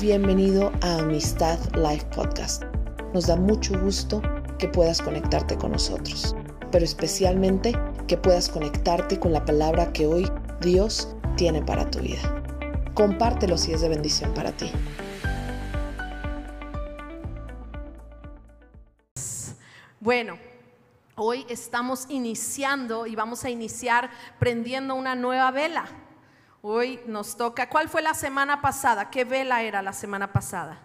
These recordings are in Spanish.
bienvenido a Amistad Life Podcast. Nos da mucho gusto que puedas conectarte con nosotros, pero especialmente que puedas conectarte con la palabra que hoy Dios tiene para tu vida. Compártelo si es de bendición para ti. Bueno, hoy estamos iniciando y vamos a iniciar prendiendo una nueva vela. Hoy nos toca, ¿cuál fue la semana pasada? ¿Qué vela era la semana pasada?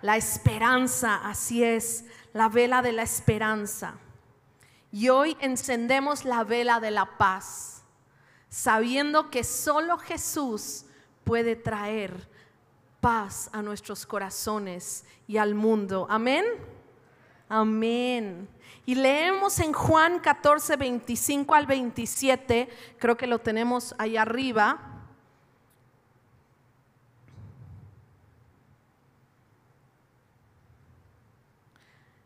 La esperanza, así es, la vela de la esperanza. Y hoy encendemos la vela de la paz, sabiendo que solo Jesús puede traer paz a nuestros corazones y al mundo. Amén. Amén. Y leemos en Juan 14, 25 al 27, creo que lo tenemos ahí arriba.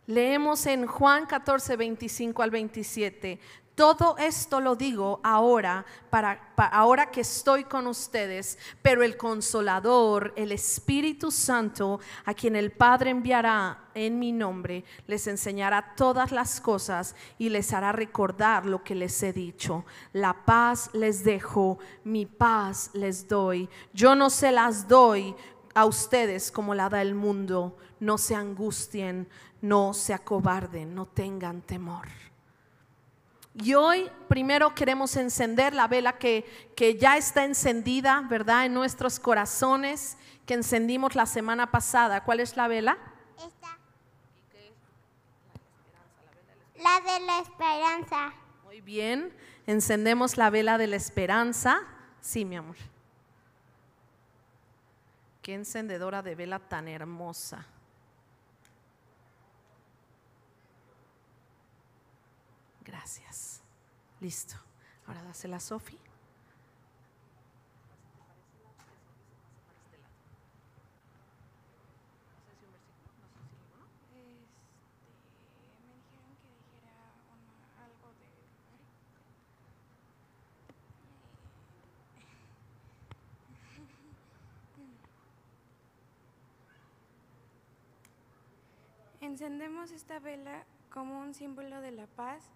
Leemos en Juan 14, 25 al 27. Todo esto lo digo ahora, para, ahora que estoy con ustedes, pero el consolador, el Espíritu Santo, a quien el Padre enviará en mi nombre, les enseñará todas las cosas y les hará recordar lo que les he dicho. La paz les dejo, mi paz les doy. Yo no se las doy a ustedes como la da el mundo. No se angustien, no se acobarden, no tengan temor. Y hoy primero queremos encender la vela que, que, ya está encendida, ¿verdad? En nuestros corazones, que encendimos la semana pasada. ¿Cuál es la vela? Esta. La de la esperanza. Muy bien, encendemos la vela de la esperanza. Sí, mi amor. Qué encendedora de vela tan hermosa. Gracias. Listo. Ahora dásela a Sofi. Encendemos esta vela como un símbolo de la paz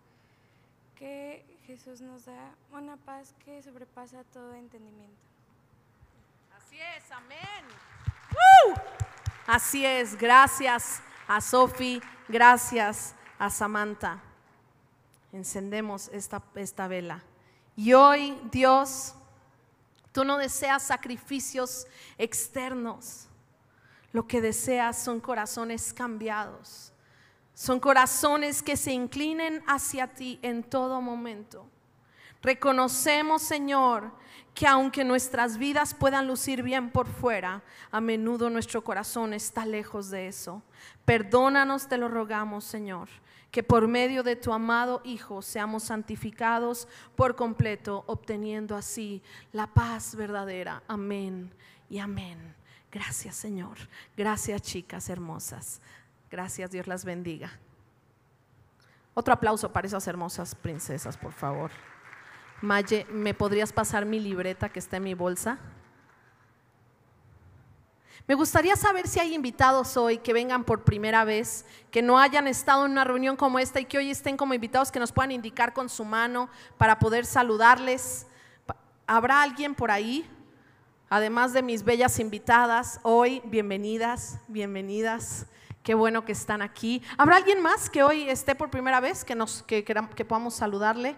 que Jesús nos da, una paz que sobrepasa todo entendimiento. Así es, amén. Así es, gracias a Sofi, gracias a Samantha. Encendemos esta, esta vela. Y hoy, Dios, tú no deseas sacrificios externos. Lo que deseas son corazones cambiados. Son corazones que se inclinen hacia ti en todo momento. Reconocemos, Señor, que aunque nuestras vidas puedan lucir bien por fuera, a menudo nuestro corazón está lejos de eso. Perdónanos, te lo rogamos, Señor, que por medio de tu amado Hijo seamos santificados por completo, obteniendo así la paz verdadera. Amén y amén. Gracias, Señor. Gracias, chicas hermosas. Gracias, Dios las bendiga. Otro aplauso para esas hermosas princesas, por favor. Maye, ¿me podrías pasar mi libreta que está en mi bolsa? Me gustaría saber si hay invitados hoy que vengan por primera vez, que no hayan estado en una reunión como esta y que hoy estén como invitados, que nos puedan indicar con su mano para poder saludarles. ¿Habrá alguien por ahí? Además de mis bellas invitadas, hoy bienvenidas, bienvenidas. Qué bueno que están aquí. ¿Habrá alguien más que hoy esté por primera vez que, nos, que, que podamos saludarle?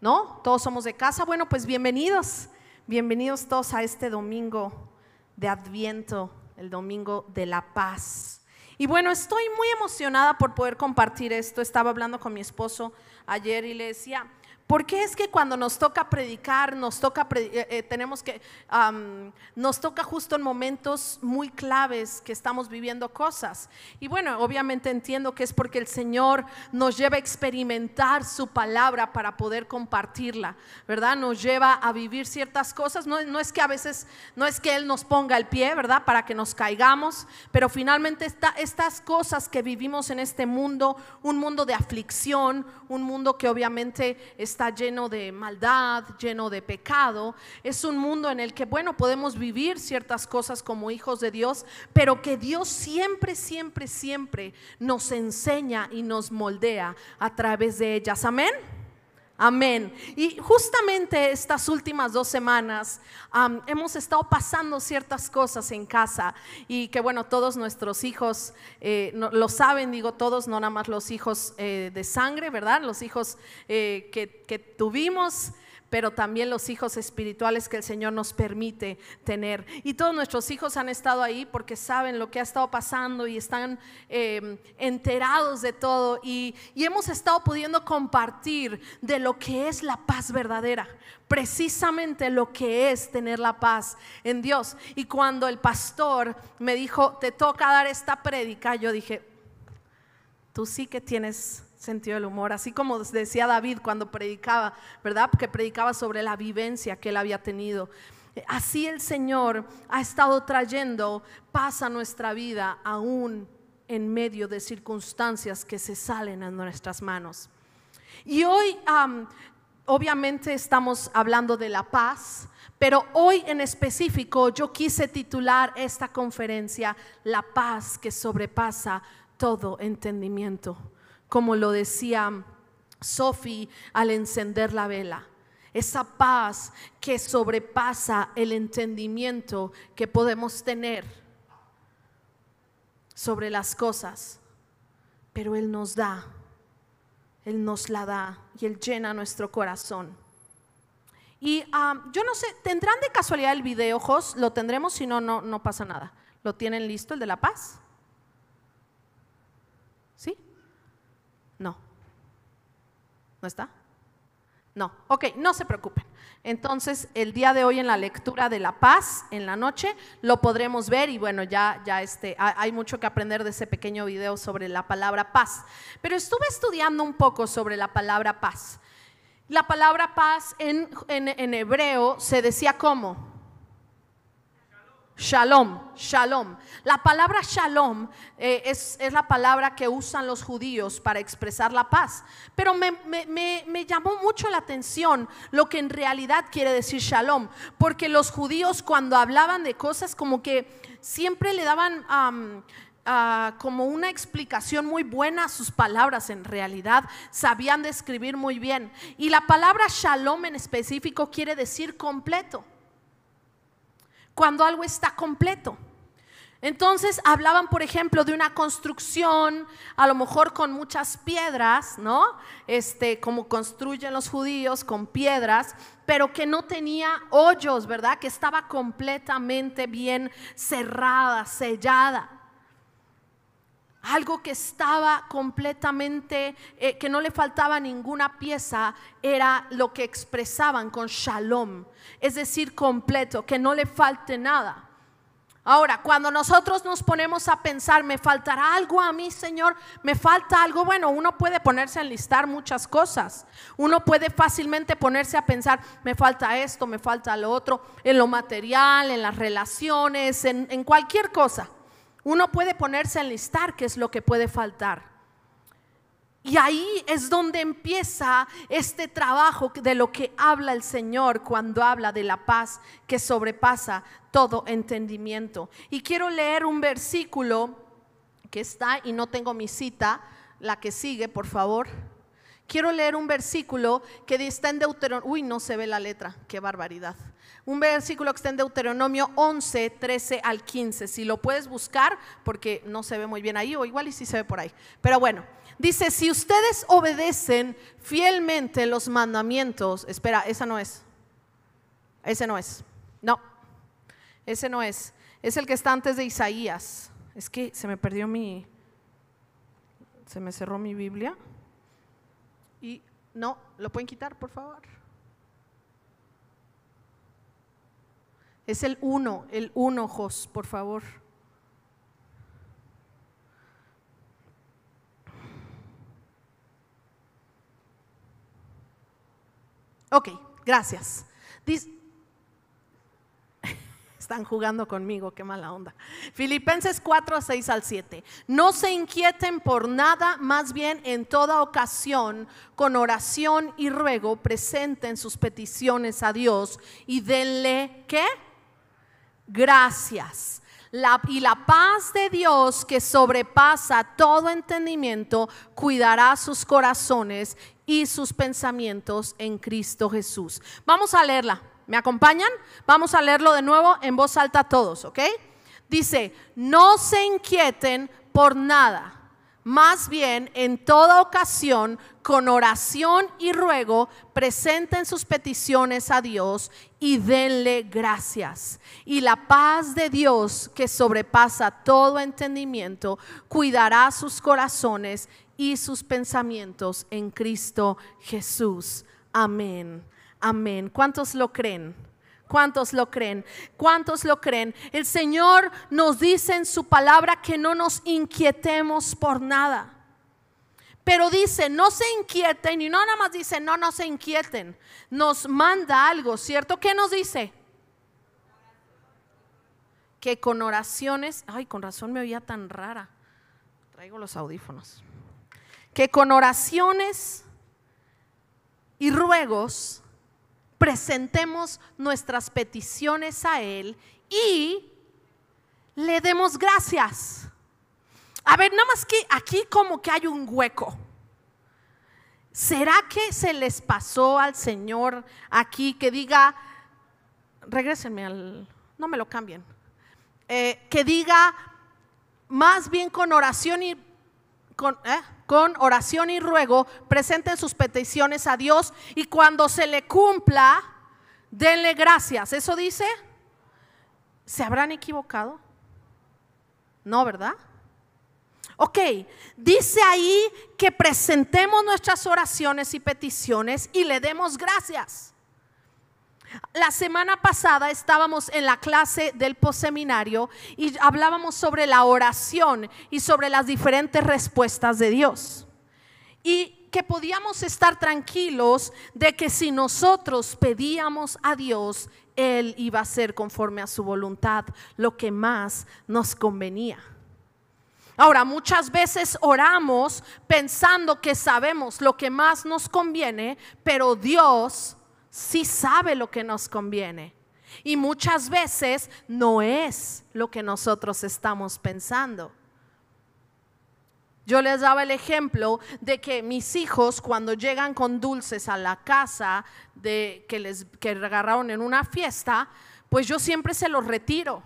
¿No? Todos somos de casa. Bueno, pues bienvenidos. Bienvenidos todos a este domingo de Adviento, el domingo de la paz. Y bueno, estoy muy emocionada por poder compartir esto. Estaba hablando con mi esposo ayer y le decía, ¿Por qué es que cuando nos toca predicar, nos toca, eh, eh, tenemos que, um, nos toca justo en momentos muy claves que estamos viviendo cosas? Y bueno, obviamente entiendo que es porque el Señor nos lleva a experimentar su palabra para poder compartirla, ¿verdad? Nos lleva a vivir ciertas cosas. No, es que a veces, no es que Él nos ponga el pie, ¿verdad? Para que nos caigamos, pero finalmente estas cosas que vivimos en este mundo, un mundo de aflicción, un mundo que obviamente está está lleno de maldad, lleno de pecado. Es un mundo en el que, bueno, podemos vivir ciertas cosas como hijos de Dios, pero que Dios siempre, siempre, siempre nos enseña y nos moldea a través de ellas. Amén. Amén. Y justamente estas últimas dos semanas hemos estado pasando ciertas cosas en casa y que bueno, todos nuestros hijos eh, lo saben, digo todos, no nada más los hijos eh, de sangre, ¿verdad? Los hijos eh, que, que tuvimos pero también los hijos espirituales que el Señor nos permite tener. Y todos nuestros hijos han estado ahí porque saben lo que ha estado pasando y están em, enterados de todo y, y hemos estado pudiendo compartir de lo que es la paz verdadera precisamente lo que es tener la paz en Dios. Y cuando el pastor me dijo, te toca dar esta prédica, yo dije, tú sí que tienes sentido del humor, así como decía David cuando predicaba, ¿verdad? Porque predicaba sobre la vivencia que él había tenido. Así el Señor ha estado trayendo paz a nuestra vida aún en medio de circunstancias que se salen a nuestras manos. Y hoy obviamente estamos hablando de la paz, pero hoy en específico yo quise titular esta conferencia La paz que sobrepasa todo entendimiento como lo decía Sophie al encender la vela. Esa paz que sobrepasa el entendimiento que podemos tener sobre las cosas. Pero Él nos da, Él nos la da y Él llena nuestro corazón. Y ah, yo no sé, ¿tendrán de casualidad el video, Jos? Lo tendremos, si no, no, no pasa nada. ¿Lo tienen listo, el de la paz? No. ¿No está? No. Ok, no se preocupen. Entonces, el día de hoy en la lectura de la paz, en la noche, lo podremos ver y bueno, ya, ya este, hay mucho que aprender de ese pequeño video sobre la palabra paz. Pero estuve estudiando un poco sobre la palabra paz. La palabra paz en, en hebreo se decía como Shalom, shalom. La palabra shalom eh, es, la palabra que usan los judíos para expresar la paz. Pero me, llamó mucho la atención lo que en realidad quiere decir shalom. Porque los judíos cuando hablaban de cosas como que siempre le daban como una explicación muy buena a sus palabras. En realidad sabían describir muy bien. Y la palabra shalom en específico quiere decir completo cuando algo está completo. Entonces hablaban, por ejemplo, de una construcción, a lo mejor con muchas piedras, ¿no? Este, como construyen los judíos con piedras, pero que no tenía hoyos, ¿verdad? Que estaba completamente bien cerrada, sellada algo que estaba completamente, eh, que no le faltaba ninguna pieza, era lo que expresaban con shalom, es decir, completo, que no le falte nada. Ahora, cuando nosotros nos ponemos a pensar, ¿me faltará algo a mí, Señor? ¿Me falta algo? Bueno, uno puede ponerse a enlistar muchas cosas. Uno puede fácilmente ponerse a pensar, me falta esto, me falta lo otro, en lo material, en las relaciones, en, en cualquier cosa. Uno puede ponerse a enlistar qué es lo que puede faltar. Y ahí es donde empieza este trabajo de lo que habla el Señor cuando habla de la paz que sobrepasa todo entendimiento. Y quiero leer un versículo que está, y no tengo mi cita, la que sigue, por favor. Quiero leer un versículo que está en Deuteronomio. Uy, no se ve la letra, qué barbaridad un versículo que está en Deuteronomio 11, 13 al 15. Si lo puedes buscar, porque no se ve muy bien ahí, o igual y si se ve por ahí. Pero bueno, dice, si ustedes obedecen fielmente los mandamientos, espera, esa no es. Ese no es. No, ese no es. Es el que está antes de Isaías. Es que se me perdió mi... Se me cerró mi Biblia. Y no, ¿lo pueden quitar, por favor? Es el uno, el uno, Jos, por favor. Ok, gracias. Están jugando conmigo, qué mala onda. Filipenses 4, 6 al 7. No se inquieten por nada, más bien en toda ocasión, con oración y ruego, presenten sus peticiones a Dios y denle, ¿qué? Gracias. y la paz de Dios que sobrepasa todo entendimiento, cuidará sus corazones y sus pensamientos en Cristo Jesús. Vamos a leerla. ¿Me acompañan? Vamos a leerlo de nuevo en voz alta todos, ¿ok? Dice, no se inquieten por nada. Más bien, en toda ocasión, con oración y ruego, presenten sus peticiones a Dios y denle gracias. Y la paz de Dios, que sobrepasa todo entendimiento, cuidará sus corazones y sus pensamientos en Cristo Jesús. Amén. Amén. ¿Cuántos lo creen? ¿Cuántos lo creen? ¿Cuántos lo creen? El Señor nos dice en su palabra que no nos inquietemos por nada. Pero dice, no se inquieten y no nada más dice, no, no se inquieten. Nos manda algo, ¿cierto? ¿Qué nos dice? Que con oraciones, ay, con razón me oía tan rara. Traigo los audífonos. Que con oraciones y ruegos presentemos nuestras peticiones a Él y le demos gracias. A ver, nada más que aquí como que hay un hueco. ¿Será que se les pasó al Señor aquí que diga, regrésenme al, no me lo cambien, eh, que diga más bien con oración y con, ¿eh? con oración y ruego, presenten sus peticiones a Dios y cuando se le cumpla, denle gracias. ¿Eso dice? ¿Se habrán equivocado? No, ¿verdad? Ok, dice ahí que presentemos nuestras oraciones y peticiones y le demos gracias. La semana pasada estábamos en la clase del postseminario y hablábamos sobre la oración y sobre las diferentes respuestas de Dios. Y que podíamos estar tranquilos de que si nosotros pedíamos a Dios, Él iba a ser conforme a su voluntad lo que más nos convenía. Ahora, muchas veces oramos pensando que sabemos lo que más nos conviene, pero Dios sí sabe lo que nos conviene. Y muchas veces no es lo que nosotros estamos pensando. Yo les daba el ejemplo de que mis hijos cuando llegan con dulces a la casa de que les que agarraron en una fiesta, pues yo siempre se los retiro.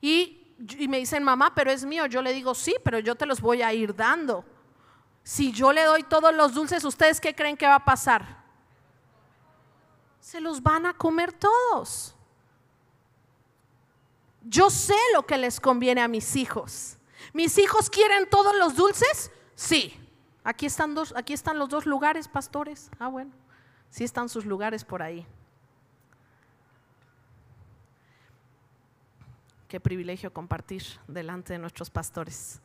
Y, y me dicen, mamá, pero es mío. Yo le digo, sí, pero yo te los voy a ir dando. Si yo le doy todos los dulces, ¿ustedes qué creen que va a pasar? Se los van a comer todos. Yo sé lo que les conviene a mis hijos. ¿Mis hijos quieren todos los dulces? Sí. Aquí están, dos, aquí están los dos lugares, pastores. Ah, bueno, sí están sus lugares por ahí. Qué privilegio compartir delante de nuestros pastores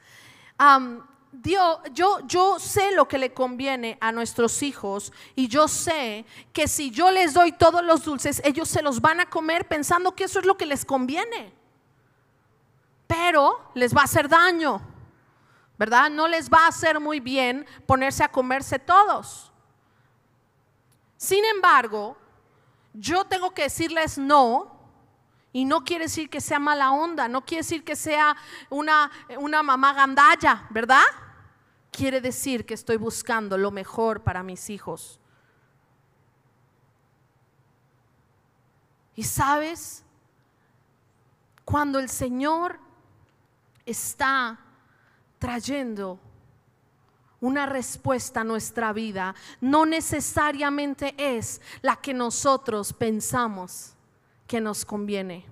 yo, yo sé lo que le conviene a nuestros hijos y yo sé que si yo les doy todos los dulces, ellos se los van a comer pensando que eso es lo que les conviene. Pero les va a hacer daño, ¿verdad? No les va a hacer muy bien ponerse a comerse todos. Sin embargo, yo tengo que decirles no y no quiere decir que sea mala onda, no quiere decir que sea una, una mamá gandalla, ¿verdad? Quiere decir que estoy buscando lo mejor para mis hijos. Y sabes, cuando el Señor está trayendo una respuesta a nuestra vida, no necesariamente es la que nosotros pensamos que nos conviene.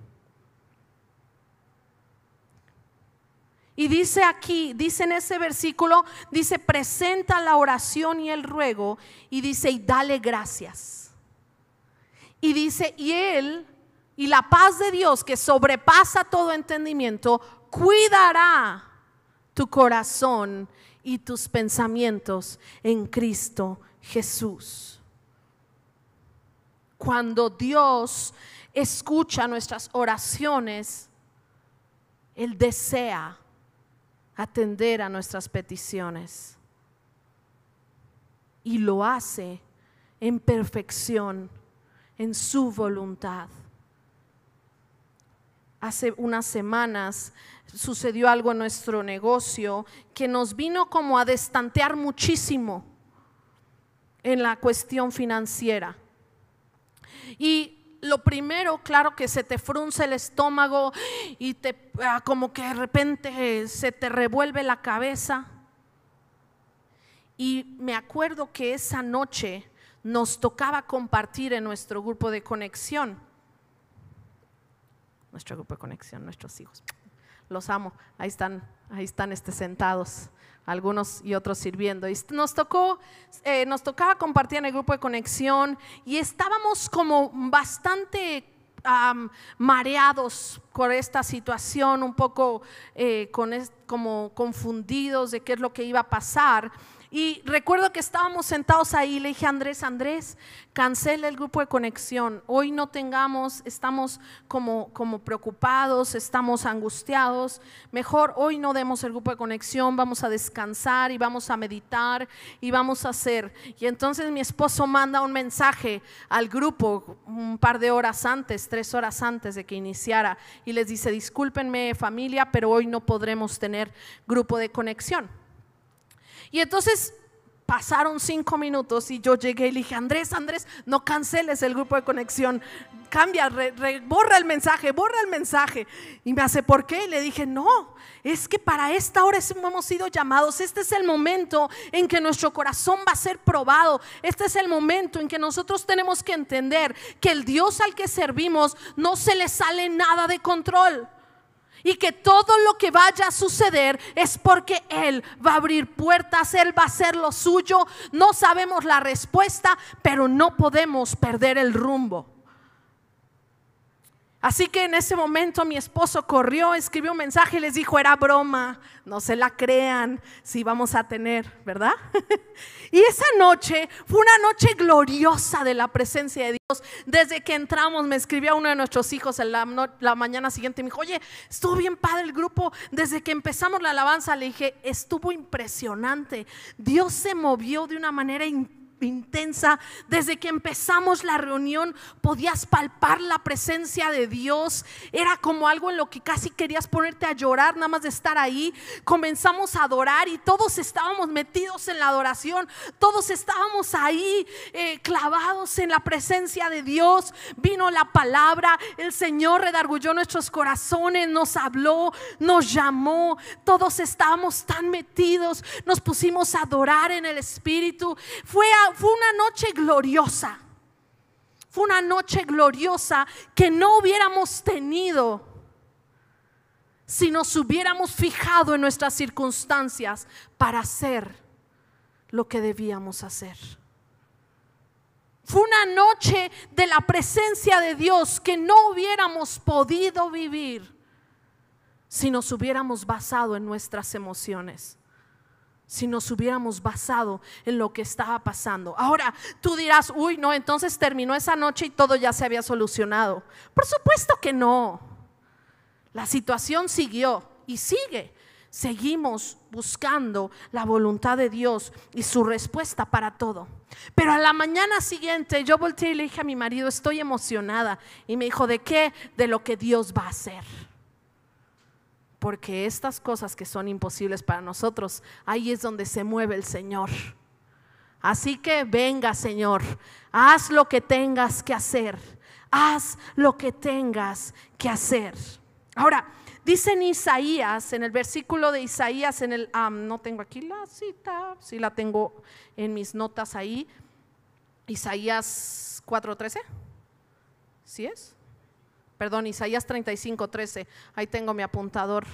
Y dice aquí, dice en ese versículo, dice, presenta la oración y el ruego y dice, y dale gracias. Y dice, y él, y la paz de Dios que sobrepasa todo entendimiento, cuidará tu corazón y tus pensamientos en Cristo Jesús. Cuando Dios escucha nuestras oraciones, Él desea atender a nuestras peticiones. Y lo hace en perfección, en su voluntad. Hace unas semanas sucedió algo en nuestro negocio que nos vino como a destantear muchísimo en la cuestión financiera. Y lo primero, claro que se te frunce el estómago y te ah, como que de repente se te revuelve la cabeza. Y me acuerdo que esa noche nos tocaba compartir en nuestro grupo de conexión. Nuestro grupo de conexión, nuestros hijos. Los amo. Ahí están, ahí están este, sentados algunos y otros sirviendo. Nos tocó, eh, nos tocaba compartir en el grupo de conexión y estábamos como bastante mareados por esta situación, un poco eh, como confundidos de qué es lo que iba a pasar. Y recuerdo que estábamos sentados ahí, le dije a Andrés, Andrés, cancela el grupo de conexión. Hoy no tengamos, estamos como, como preocupados, estamos angustiados. Mejor hoy no demos el grupo de conexión, vamos a descansar y vamos a meditar y vamos a hacer. Y entonces mi esposo manda un mensaje al grupo un par de horas antes, tres horas antes de que iniciara, y les dice, discúlpenme familia, pero hoy no podremos tener grupo de conexión. Y entonces pasaron cinco minutos y yo llegué y le dije, Andrés, Andrés, no canceles el grupo de conexión, cambia, borra el mensaje, borra el mensaje. Y me hace, ¿por qué? Y le dije, no, es que para esta hora hemos sido llamados, este es el momento en que nuestro corazón va a ser probado, este es el momento en que nosotros tenemos que entender que el Dios al que servimos no se le sale nada de control y que todo lo que vaya a suceder es porque Él va a abrir puertas, Él va a hacer lo suyo. No sabemos la respuesta, pero no podemos perder el rumbo. Así que en ese momento mi esposo corrió, escribió un mensaje y les dijo, era broma, no se la crean, si vamos a tener, ¿verdad? y esa noche fue una noche gloriosa de la presencia de Dios. Desde que entramos, me escribió uno de nuestros hijos en la, mañana siguiente y me dijo, oye, estuvo bien padre el grupo. Desde que empezamos la alabanza, le dije, estuvo impresionante. Dios se movió de una manera increíble intensa. Desde que empezamos la reunión podías palpar la presencia de Dios. Era como algo en lo que casi querías ponerte a llorar nada más de estar ahí. Comenzamos a adorar y todos estábamos metidos en la adoración. Todos estábamos ahí eh, clavados en la presencia de Dios. Vino la palabra. El Señor redargulló nuestros corazones, nos habló, nos llamó. Todos estábamos tan metidos. Nos pusimos a adorar en el Espíritu. Fue a fue una noche gloriosa. Fue una noche gloriosa que no hubiéramos tenido si nos hubiéramos fijado en nuestras circunstancias para hacer lo que debíamos hacer. Fue una noche de la presencia de Dios que no hubiéramos podido vivir si nos hubiéramos basado en nuestras emociones si nos hubiéramos basado en lo que estaba pasando. Ahora, tú dirás, uy, no, entonces terminó esa noche y todo ya se había solucionado. Por supuesto que no. La situación siguió y sigue. Seguimos buscando la voluntad de Dios y su respuesta para todo. Pero a la mañana siguiente yo volteé y le dije a mi marido, estoy emocionada. Y me dijo, ¿de qué? De lo que Dios va a hacer porque estas cosas que son imposibles para nosotros, ahí es donde se mueve el Señor. Así que venga, Señor, haz lo que tengas que hacer, haz lo que tengas que hacer. Ahora, dice Isaías, en el versículo de Isaías, en el, no tengo aquí la cita, sí la tengo en mis notas ahí, Isaías 4:13, ¿sí es? Perdón, Isaías 35, 13. Ahí tengo mi apuntador.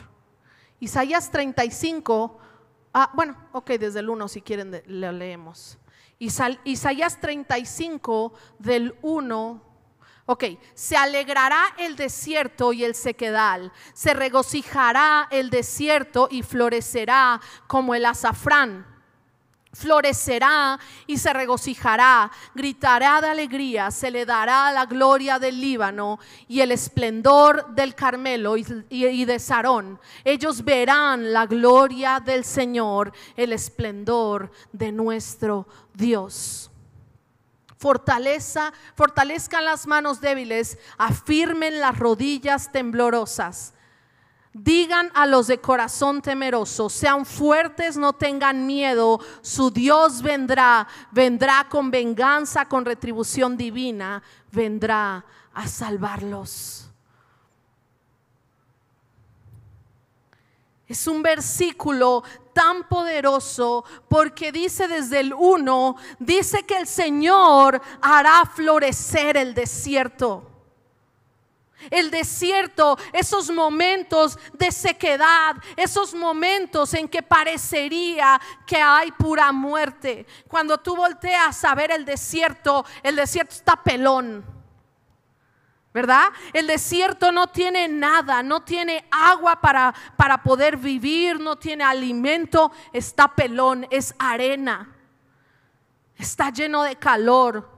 Isaías 35, ah, bueno, ok, desde el 1 si quieren lo leemos. Isaías 35 del 1 Ok, se alegrará el desierto y el sequedal, se regocijará el desierto y florecerá como el azafrán. Florecerá y se regocijará, gritará de alegría, se le dará la gloria del Líbano y el esplendor del Carmelo y, de Sarón. Ellos verán la gloria del Señor, el esplendor de nuestro Dios. Fortaleza, fortalezcan las manos débiles, afirmen las rodillas temblorosas Digan a los de corazón temeroso, sean fuertes, no tengan miedo, su Dios vendrá, vendrá con venganza, con retribución divina, vendrá a salvarlos. Es un versículo tan poderoso porque dice desde el 1, dice que el Señor hará florecer el desierto. El desierto, esos momentos de sequedad, esos momentos en que parecería que hay pura muerte. Cuando tú volteas a ver el desierto, el desierto está pelón. ¿Verdad? El desierto no tiene nada, no tiene agua para, para poder vivir, no tiene alimento, está pelón, es arena, está lleno de calor.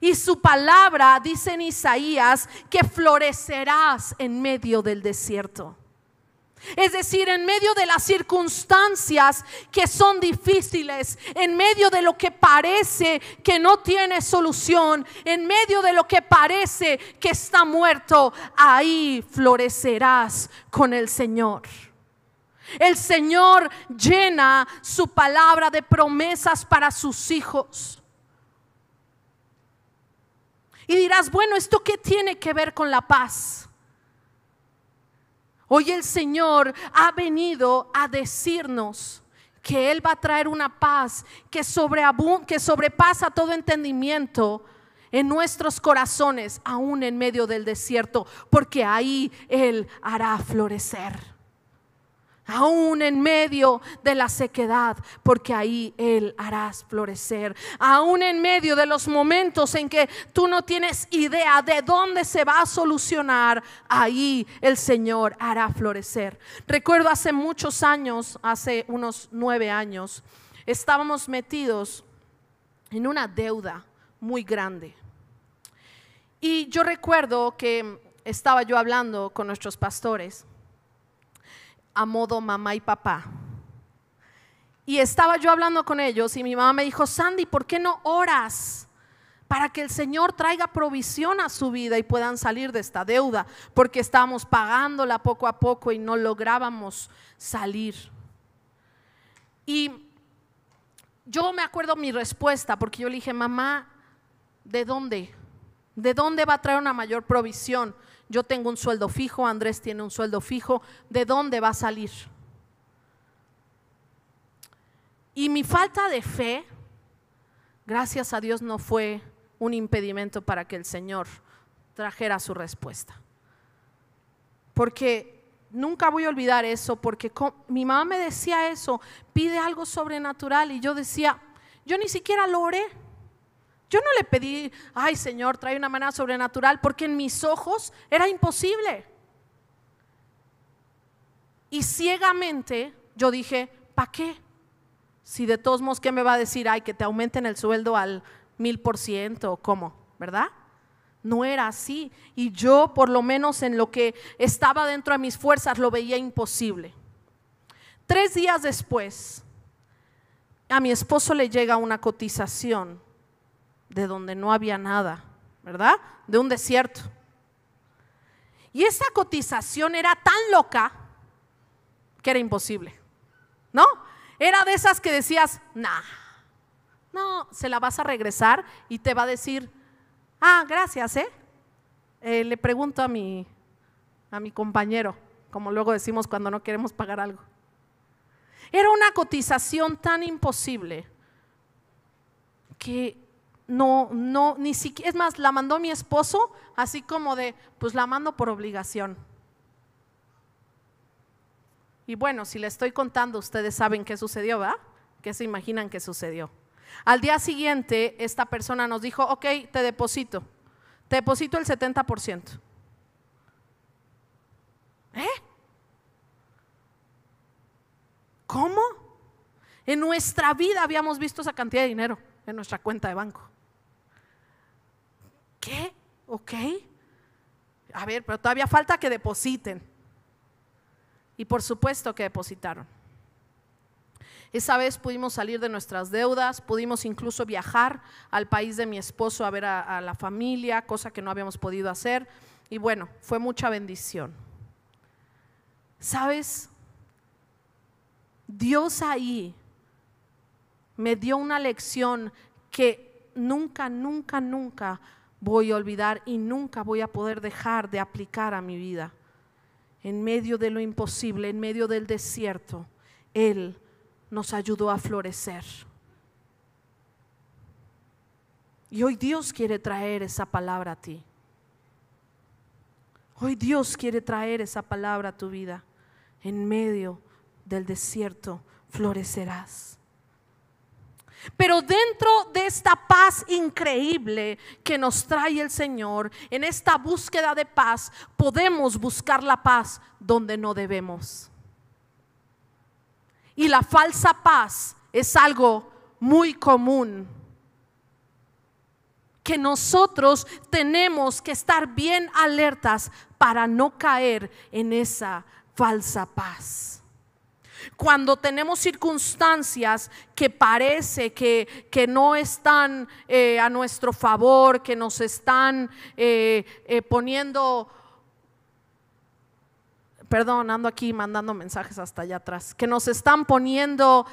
Y su palabra, dice en Isaías, que florecerás en medio del desierto. Es decir, en medio de las circunstancias que son difíciles, en medio de lo que parece que no tiene solución, en medio de lo que parece que está muerto, ahí florecerás con el Señor. El Señor llena su palabra de promesas para sus hijos. Y dirás, bueno, ¿esto qué tiene que ver con la paz? Hoy el Señor ha venido a decirnos que Él va a traer una paz que, que sobrepasa todo entendimiento en nuestros corazones, aún en medio del desierto, porque ahí Él hará florecer aún en medio de la sequedad, porque ahí Él harás florecer, aún en medio de los momentos en que tú no tienes idea de dónde se va a solucionar, ahí el Señor hará florecer. Recuerdo hace muchos años, hace unos nueve años, estábamos metidos en una deuda muy grande. Y yo recuerdo que estaba yo hablando con nuestros pastores a modo mamá y papá. Y estaba yo hablando con ellos y mi mamá me dijo, Sandy, ¿por qué no oras? Para que el Señor traiga provisión a su vida y puedan salir de esta deuda, porque estábamos pagándola poco a poco y no lográbamos salir. Y yo me acuerdo mi respuesta, porque yo le dije, mamá, ¿de dónde? ¿De dónde va a traer una mayor provisión? Yo tengo un sueldo fijo, Andrés tiene un sueldo fijo, ¿de dónde va a salir? Y mi falta de fe, gracias a Dios, no fue un impedimento para que el Señor trajera su respuesta. Porque nunca voy a olvidar eso, porque mi mamá me decía eso, pide algo sobrenatural y yo decía, yo ni siquiera lo oré. Yo no le pedí, ay Señor, trae una manera sobrenatural, porque en mis ojos era imposible. Y ciegamente yo dije, ¿para qué? Si de todos modos, ¿qué me va a decir? Ay, que te aumenten el sueldo al mil por ciento, ¿cómo? ¿Verdad? No era así. Y yo, por lo menos en lo que estaba dentro de mis fuerzas, lo veía imposible. Tres días después, a mi esposo le llega una cotización de donde no había nada, ¿verdad? De un desierto. Y esa cotización era tan loca que era imposible, ¿no? Era de esas que decías, nah, no, se la vas a regresar y te va a decir, ah, gracias, ¿eh? eh le pregunto a mi, a mi compañero, como luego decimos cuando no queremos pagar algo. Era una cotización tan imposible que no, no, ni siquiera, es más, la mandó mi esposo, así como de, pues la mando por obligación. Y bueno, si le estoy contando, ustedes saben qué sucedió, ¿va? ¿Qué se imaginan que sucedió? Al día siguiente, esta persona nos dijo, ok, te deposito, te deposito el 70%. ¿Eh? ¿Cómo? En nuestra vida habíamos visto esa cantidad de dinero en nuestra cuenta de banco. ¿Qué? ¿Ok? A ver, pero todavía falta que depositen. Y por supuesto que depositaron. Esa vez pudimos salir de nuestras deudas, pudimos incluso viajar al país de mi esposo a ver a, a, la familia, cosa que no habíamos podido hacer. Y bueno, fue mucha bendición. ¿Sabes? Dios ahí me dio una lección que nunca, nunca, nunca voy a olvidar y nunca voy a poder dejar de aplicar a mi vida. En medio de lo imposible, en medio del desierto, Él nos ayudó a florecer. Y hoy Dios quiere traer esa palabra a ti. Hoy Dios quiere traer esa palabra a tu vida. En medio del desierto florecerás. Pero dentro de esta paz increíble que nos trae el Señor, en esta búsqueda de paz, podemos buscar la paz donde no debemos. Y la falsa paz es algo muy común que nosotros tenemos que estar bien alertas para no caer en esa falsa paz cuando tenemos circunstancias que parece que, que no están eh, a nuestro favor, que nos están eh, eh, poniendo, perdón, ando aquí mandando mensajes hasta allá atrás, que nos están poniendo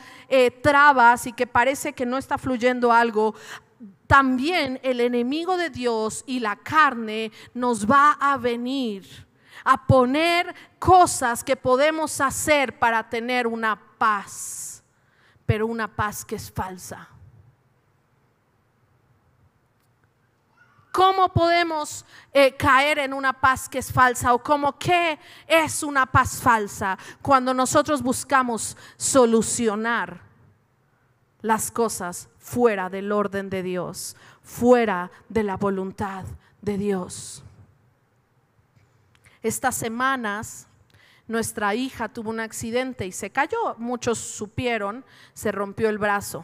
trabas y que parece que no está fluyendo algo, también el enemigo de Dios y la carne nos va a venir a poner cosas que podemos hacer para tener una paz, pero una paz que es falsa. ¿Cómo podemos eh, caer en una paz que es falsa? ¿O cómo qué es una paz falsa? Cuando nosotros buscamos solucionar las cosas fuera del orden de Dios, fuera de la voluntad de Dios. Estas semanas nuestra hija tuvo un accidente y se cayó, muchos supieron, se rompió el brazo.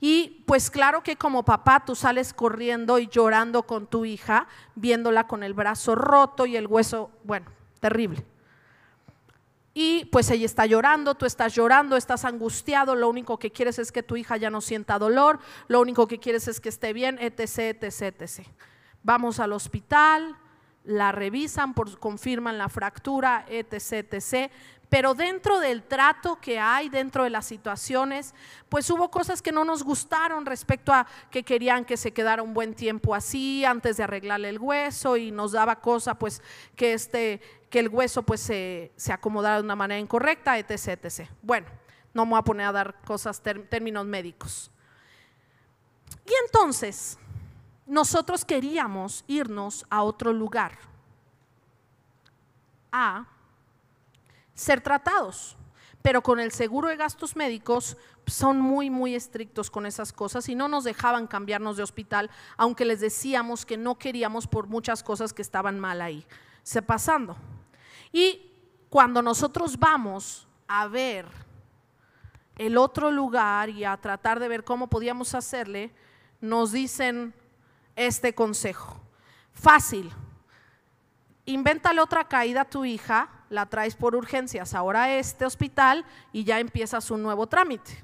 Y pues claro que como papá tú sales corriendo y llorando con tu hija, viéndola con el brazo roto y el hueso, bueno, terrible. Y pues ella está llorando, tú estás llorando, estás angustiado, lo único que quieres es que tu hija ya no sienta dolor, lo único que quieres es que esté bien, etc, etc, etc. Vamos al hospital, la revisan, por, confirman la fractura, etc, etc. Pero dentro del trato que hay, dentro de las situaciones, pues hubo cosas que no nos gustaron respecto a que querían que se quedara un buen tiempo así antes de arreglarle el hueso y nos daba cosa pues que, este, que el hueso pues se, se acomodara de una manera incorrecta, etc, etc. Bueno, no me voy a poner a dar cosas, términos médicos. Y entonces, nosotros queríamos irnos a otro lugar, a ser tratados, pero con el seguro de gastos médicos son muy, muy estrictos con esas cosas y no nos dejaban cambiarnos de hospital, aunque les decíamos que no queríamos por muchas cosas que estaban mal ahí, se pasando. Y cuando nosotros vamos a ver el otro lugar y a tratar de ver cómo podíamos hacerle, nos dicen, este consejo. Fácil. Invéntale otra caída a tu hija, la traes por urgencias ahora a este hospital y ya empiezas un nuevo trámite.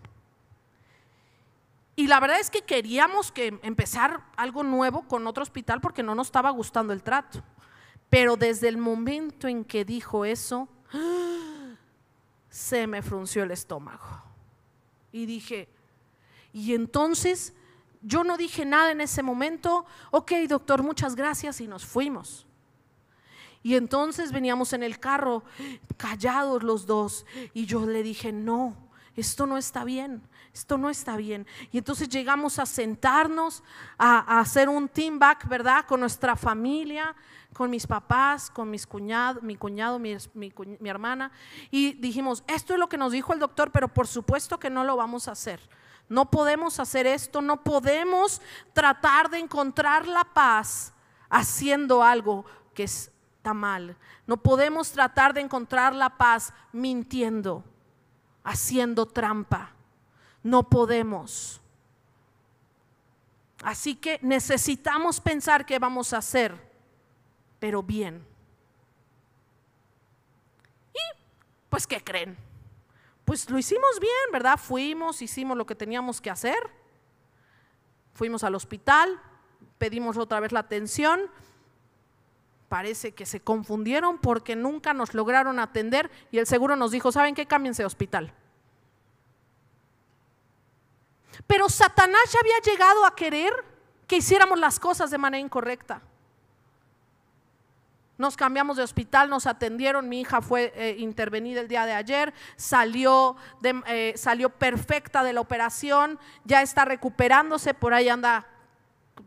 Y la verdad es que queríamos que empezar algo nuevo con otro hospital porque no nos estaba gustando el trato. Pero desde el momento en que dijo eso, se me frunció el estómago. Y dije, y entonces yo no dije nada en ese momento, ok doctor, muchas gracias y nos fuimos. Y entonces veníamos en el carro callados los dos y yo le dije, no, esto no está bien, esto no está bien. Y entonces llegamos a sentarnos, a, hacer un team back, ¿verdad? Con nuestra familia, con mis papás, con mis cuñado, mi cuñado, mi, mi hermana. Y dijimos, esto es lo que nos dijo el doctor, pero por supuesto que no lo vamos a hacer. No podemos hacer esto, no podemos tratar de encontrar la paz haciendo algo que está mal. No podemos tratar de encontrar la paz mintiendo. haciendo trampa. No podemos. Así que necesitamos pensar qué vamos a hacer, pero bien. Y, pues, ¿qué creen? Pues lo hicimos bien, ¿verdad? Fuimos, hicimos lo que teníamos que hacer. Fuimos al hospital, pedimos otra vez la atención. Parece que se confundieron porque nunca nos lograron atender y el seguro nos dijo, ¿saben qué? Cámbiense de hospital. Pero Satanás ya había llegado a querer que hiciéramos las cosas de manera incorrecta. Nos cambiamos de hospital, nos atendieron, mi hija fue eh, intervenida el día de ayer, salió, eh, salió perfecta de la operación, ya está recuperándose, por ahí anda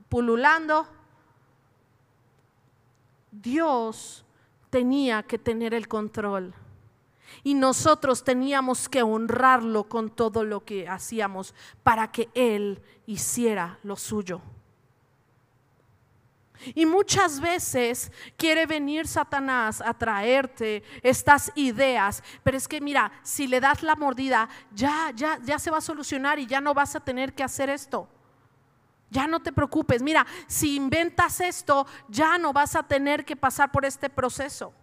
pululando. Dios tenía que tener el control. Y nosotros teníamos que honrarlo con todo lo que hacíamos para que Él hiciera lo suyo. Y muchas veces quiere venir Satanás a traerte estas ideas, pero es que mira, si le das la mordida, ya ya ya se va a solucionar y ya no vas a tener que hacer esto. Ya no te preocupes, mira, si inventas esto, ya no vas a tener que pasar por este proceso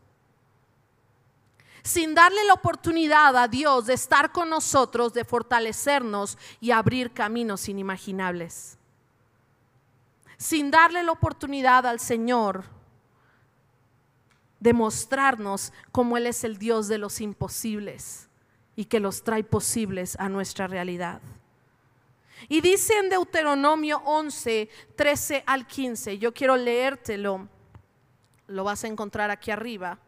sin darle la oportunidad a Dios de estar con nosotros, de fortalecernos y abrir caminos inimaginables. Sin darle la oportunidad al Señor de mostrarnos cómo Él es el Dios de los imposibles y que los trae posibles a nuestra realidad. Y dice en Deuteronomio 11, 13 al 15, yo quiero leértelo, lo vas a encontrar aquí arriba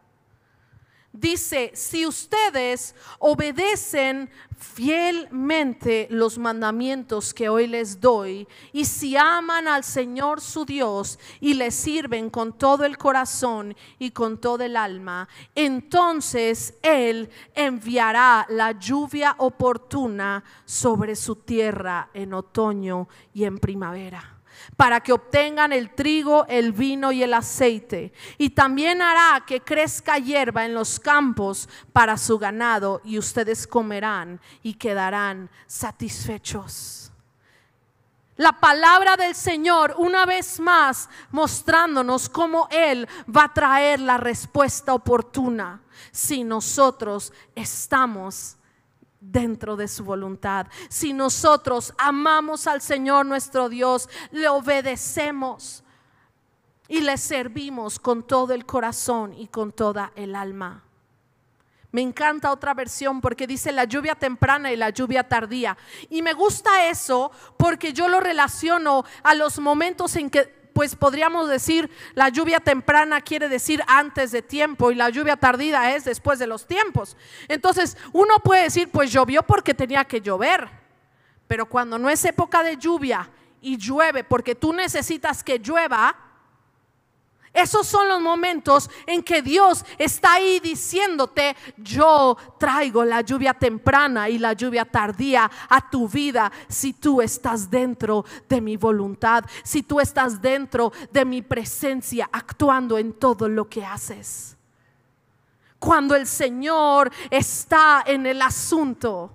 dice, si ustedes obedecen fielmente los mandamientos que hoy les doy y si aman al Señor su Dios y le sirven con todo el corazón y con todo el alma, entonces Él enviará la lluvia oportuna sobre su tierra en otoño y en primavera para que obtengan el trigo, el vino y el aceite. Y también hará que crezca hierba en los campos para su ganado y ustedes comerán y quedarán satisfechos. La palabra del Señor una vez más mostrándonos cómo Él va a traer la respuesta oportuna si nosotros estamos dentro de su voluntad. Si nosotros amamos al Señor nuestro Dios, le obedecemos y le servimos con todo el corazón y con toda el alma. Me encanta otra versión porque dice la lluvia temprana y la lluvia tardía. Y me gusta eso porque yo lo relaciono a los momentos en que pues podríamos decir la lluvia temprana quiere decir antes de tiempo y la lluvia tardía es después de los tiempos. Entonces, uno puede decir, pues llovió porque tenía que llover, pero cuando no es época de lluvia y llueve porque tú necesitas que llueva, esos son los momentos en que Dios está ahí diciéndote, yo traigo la lluvia temprana y la lluvia tardía a tu vida si tú estás dentro de mi voluntad, si tú estás dentro de mi presencia actuando en todo lo que haces. Cuando el Señor está en el asunto,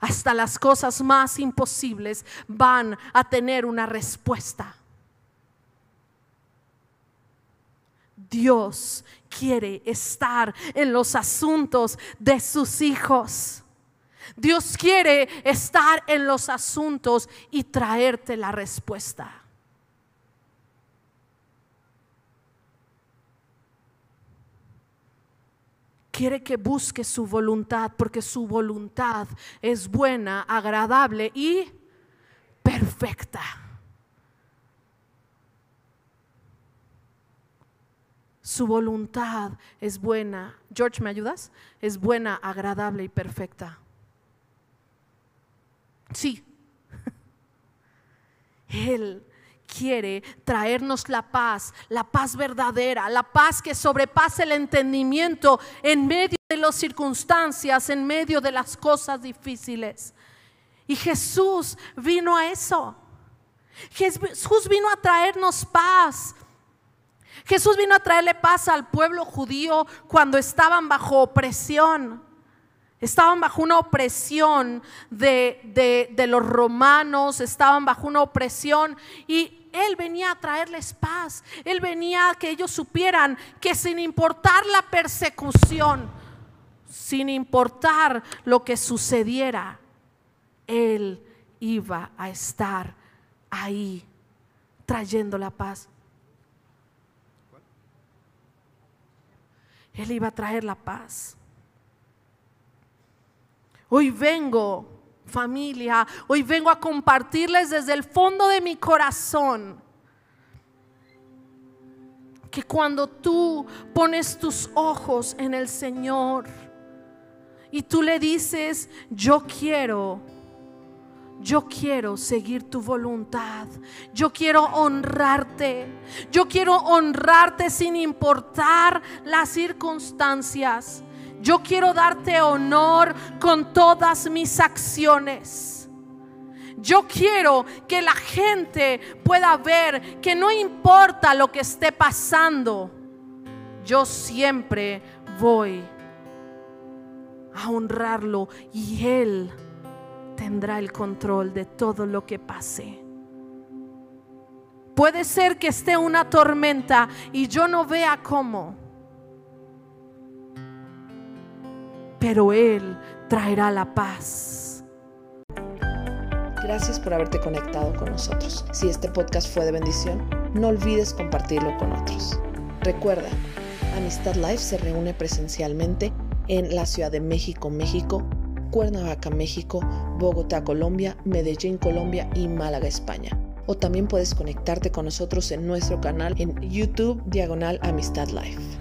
hasta las cosas más imposibles van a tener una respuesta. Dios quiere estar en los asuntos de sus hijos. Dios quiere estar en los asuntos y traerte la respuesta. Quiere que busque su voluntad porque su voluntad es buena, agradable y perfecta. Su voluntad es buena. George, ¿me ayudas? Es buena, agradable y perfecta. Sí. Él quiere traernos la paz, la paz verdadera, la paz que sobrepasa el entendimiento en medio de las circunstancias, en medio de las cosas difíciles. Y Jesús vino a eso. Jesús vino a traernos paz, Jesús vino a traerle paz al pueblo judío cuando estaban bajo opresión. Estaban bajo una opresión de, de, los romanos, estaban bajo una opresión y él venía a traerles paz. Él venía a que ellos supieran que sin importar la persecución, sin importar lo que sucediera, Él iba a estar ahí trayendo la paz. Él iba a traer la paz. Hoy vengo, familia, hoy vengo a compartirles desde el fondo de mi corazón que cuando tú pones tus ojos en el Señor y tú le dices, yo quiero yo quiero seguir tu voluntad. Yo quiero honrarte. Yo quiero honrarte sin importar las circunstancias. Yo quiero darte honor con todas mis acciones. Yo quiero que la gente pueda ver que no importa lo que esté pasando, yo siempre voy a honrarlo y Él tendrá el control de todo lo que pase. Puede ser que esté una tormenta y yo no vea cómo. Pero Él traerá la paz. Gracias por haberte conectado con nosotros. Si este podcast fue de bendición, no olvides compartirlo con otros. Recuerda, Amistad Life se reúne presencialmente en la Ciudad de México, México Cuernavaca, México, Bogotá, Colombia, Medellín, Colombia y Málaga, España. O también puedes conectarte con nosotros en nuestro canal en YouTube Diagonal Amistad Life.